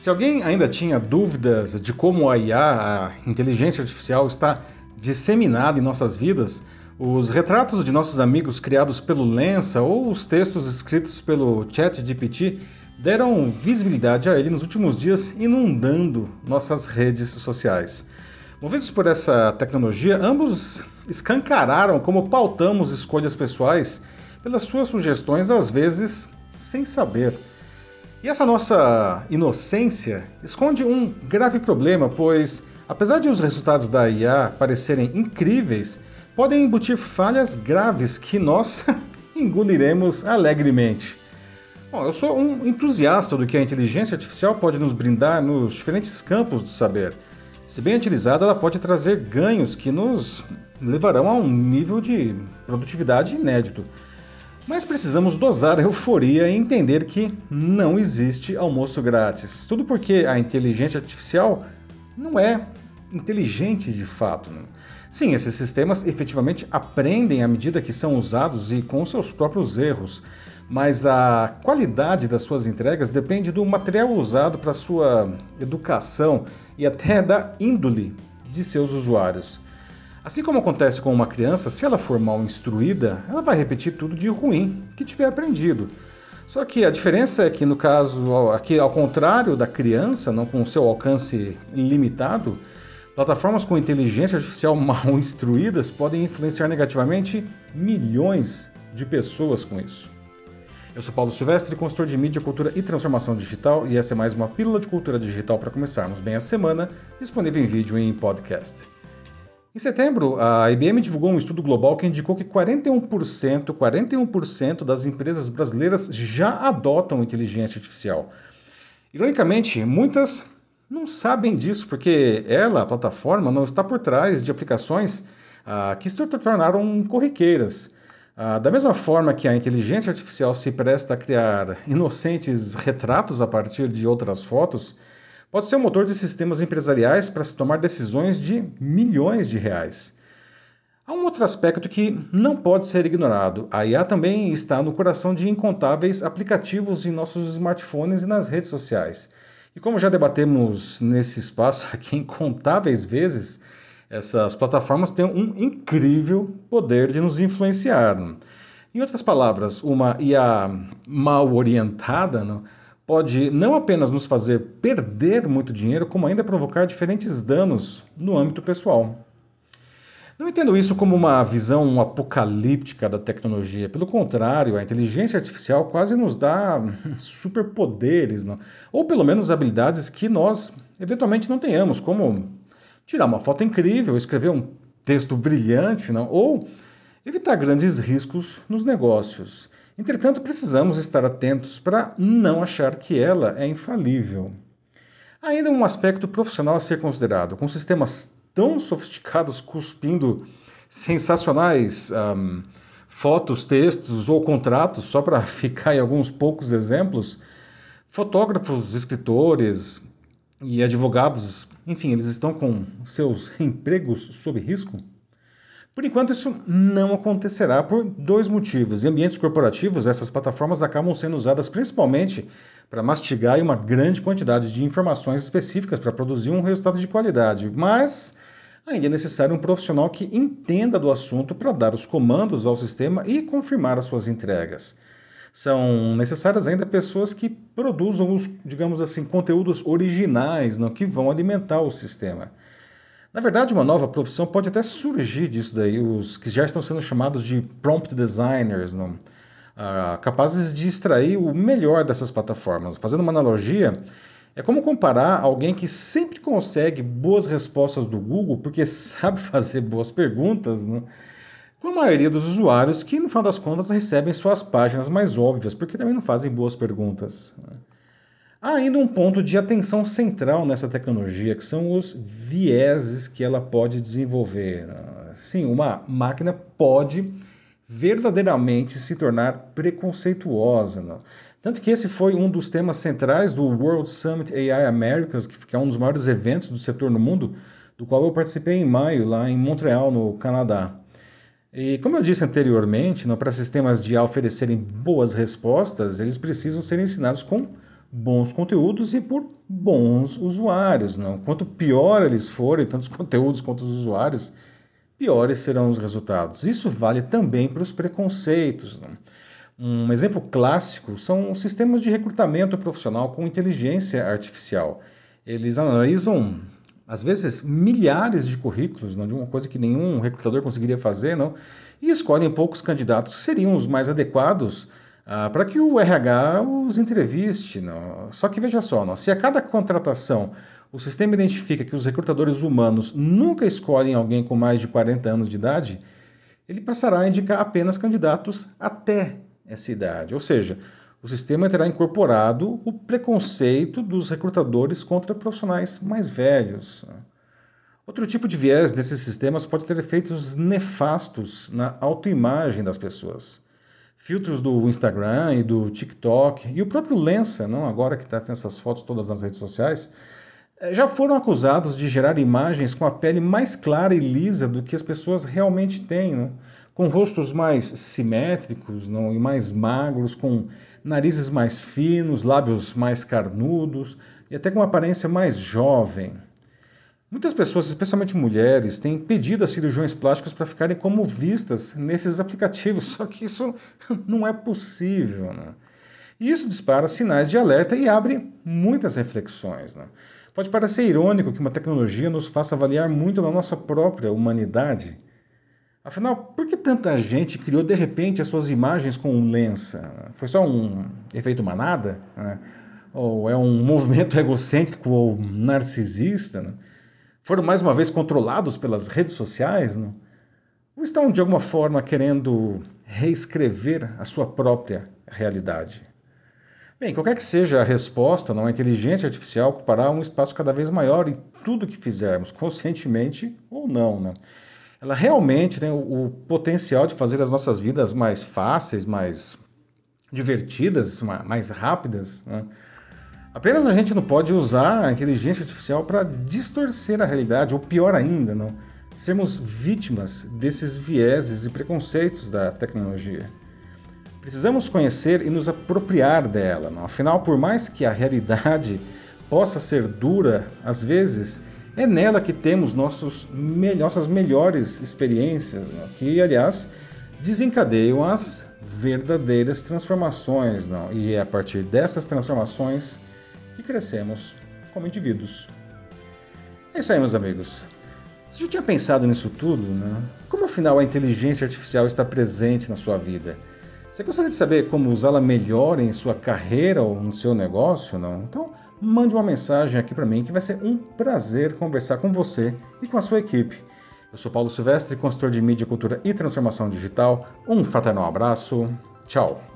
Se alguém ainda tinha dúvidas de como a IA, a inteligência artificial, está disseminada em nossas vidas, os retratos de nossos amigos criados pelo Lensa ou os textos escritos pelo ChatGPT deram visibilidade a ele nos últimos dias, inundando nossas redes sociais. Movidos por essa tecnologia, ambos escancararam como pautamos escolhas pessoais pelas suas sugestões, às vezes sem saber. E essa nossa inocência esconde um grave problema, pois, apesar de os resultados da IA parecerem incríveis, podem embutir falhas graves que nós engoliremos alegremente. Bom, eu sou um entusiasta do que a inteligência artificial pode nos brindar nos diferentes campos do saber. Se bem utilizada, ela pode trazer ganhos que nos levarão a um nível de produtividade inédito. Mas precisamos dosar a euforia e entender que não existe almoço grátis. Tudo porque a inteligência artificial não é inteligente de fato. Né? Sim, esses sistemas efetivamente aprendem à medida que são usados e com seus próprios erros, mas a qualidade das suas entregas depende do material usado para sua educação e até da índole de seus usuários. Assim como acontece com uma criança, se ela for mal instruída, ela vai repetir tudo de ruim que tiver aprendido. Só que a diferença é que no caso aqui ao contrário da criança, não com seu alcance limitado, plataformas com inteligência artificial mal instruídas podem influenciar negativamente milhões de pessoas com isso. Eu sou Paulo Silvestre, consultor de mídia, cultura e transformação digital, e essa é mais uma pílula de cultura digital para começarmos bem a semana, disponível em vídeo e em podcast. Em setembro, a IBM divulgou um estudo global que indicou que 41%, 41% das empresas brasileiras já adotam inteligência artificial. Ironicamente, muitas não sabem disso porque ela, a plataforma, não está por trás de aplicações ah, que se tornaram corriqueiras. Ah, da mesma forma que a inteligência artificial se presta a criar inocentes retratos a partir de outras fotos, pode ser o motor de sistemas empresariais para se tomar decisões de milhões de reais. Há um outro aspecto que não pode ser ignorado. A IA também está no coração de incontáveis aplicativos em nossos smartphones e nas redes sociais. E como já debatemos nesse espaço aqui incontáveis vezes, essas plataformas têm um incrível poder de nos influenciar. Em outras palavras, uma IA mal orientada não, pode não apenas nos fazer perder muito dinheiro, como ainda provocar diferentes danos no âmbito pessoal. Não entendo isso como uma visão apocalíptica da tecnologia. Pelo contrário, a inteligência artificial quase nos dá superpoderes, não? ou pelo menos habilidades que nós eventualmente não tenhamos, como tirar uma foto incrível, escrever um texto brilhante, não? ou evitar grandes riscos nos negócios. Entretanto, precisamos estar atentos para não achar que ela é infalível. Ainda um aspecto profissional a ser considerado. Com sistemas tão sofisticados cuspindo sensacionais um, fotos, textos ou contratos, só para ficar em alguns poucos exemplos, fotógrafos, escritores e advogados, enfim, eles estão com seus empregos sob risco? Por enquanto, isso não acontecerá por dois motivos. Em ambientes corporativos, essas plataformas acabam sendo usadas principalmente para mastigar uma grande quantidade de informações específicas para produzir um resultado de qualidade, mas ainda é necessário um profissional que entenda do assunto para dar os comandos ao sistema e confirmar as suas entregas. São necessárias ainda pessoas que produzam os, digamos assim, conteúdos originais, não, que vão alimentar o sistema. Na verdade, uma nova profissão pode até surgir disso daí, os que já estão sendo chamados de prompt designers, não? Ah, capazes de extrair o melhor dessas plataformas. Fazendo uma analogia, é como comparar alguém que sempre consegue boas respostas do Google porque sabe fazer boas perguntas, com a maioria dos usuários que, no final das contas, recebem suas páginas mais óbvias porque também não fazem boas perguntas. Há ainda um ponto de atenção central nessa tecnologia, que são os vieses que ela pode desenvolver. Sim, uma máquina pode verdadeiramente se tornar preconceituosa. Não? Tanto que esse foi um dos temas centrais do World Summit AI Americas, que é um dos maiores eventos do setor no mundo, do qual eu participei em maio, lá em Montreal, no Canadá. E como eu disse anteriormente, para sistemas de IA oferecerem boas respostas, eles precisam ser ensinados com bons conteúdos e por bons usuários. Não? Quanto pior eles forem, tanto os conteúdos quanto os usuários, piores serão os resultados. Isso vale também para os preconceitos. Não? Um exemplo clássico são os sistemas de recrutamento profissional com inteligência artificial. Eles analisam, às vezes, milhares de currículos, não, de uma coisa que nenhum recrutador conseguiria fazer, não, e escolhem poucos candidatos que seriam os mais adequados ah, para que o RH os entreviste. Não. Só que veja só, não, se a cada contratação o sistema identifica que os recrutadores humanos nunca escolhem alguém com mais de 40 anos de idade, ele passará a indicar apenas candidatos até essa idade. Ou seja, o sistema terá incorporado o preconceito dos recrutadores contra profissionais mais velhos. Outro tipo de viés desses sistemas pode ter efeitos nefastos na autoimagem das pessoas. Filtros do Instagram e do TikTok e o próprio Lensa, não agora que está tendo essas fotos todas nas redes sociais, eh, já foram acusados de gerar imagens com a pele mais clara e lisa do que as pessoas realmente têm. Não? com rostos mais simétricos não, e mais magros, com narizes mais finos, lábios mais carnudos e até com aparência mais jovem. Muitas pessoas, especialmente mulheres, têm pedido as cirurgiões plásticas para ficarem como vistas nesses aplicativos, só que isso não é possível. Né? E isso dispara sinais de alerta e abre muitas reflexões. Né? Pode parecer irônico que uma tecnologia nos faça avaliar muito da nossa própria humanidade Afinal, por que tanta gente criou de repente as suas imagens com lença? Foi só um efeito manada? Né? Ou é um movimento egocêntrico ou narcisista? Foram mais uma vez controlados pelas redes sociais? Né? Ou estão de alguma forma querendo reescrever a sua própria realidade? Bem, qualquer que seja a resposta, não, a inteligência artificial ocupará um espaço cada vez maior em tudo que fizermos, conscientemente ou não. Né? ela realmente tem o, o potencial de fazer as nossas vidas mais fáceis, mais divertidas, mais rápidas. Né? Apenas a gente não pode usar a inteligência artificial para distorcer a realidade, ou pior ainda, não? sermos vítimas desses vieses e preconceitos da tecnologia. Precisamos conhecer e nos apropriar dela. Não? Afinal, por mais que a realidade possa ser dura, às vezes é nela que temos nossos, nossas melhores experiências, né? que, aliás, desencadeiam as verdadeiras transformações. Não? E é a partir dessas transformações que crescemos como indivíduos. É isso aí, meus amigos. Você já tinha pensado nisso tudo? Né? Como afinal a inteligência artificial está presente na sua vida? Você gostaria de saber como usá-la melhor em sua carreira ou no seu negócio? Não? Então, mande uma mensagem aqui para mim que vai ser um prazer conversar com você e com a sua equipe. Eu sou Paulo Silvestre, consultor de mídia, cultura e transformação digital. Um fraternal abraço. Tchau.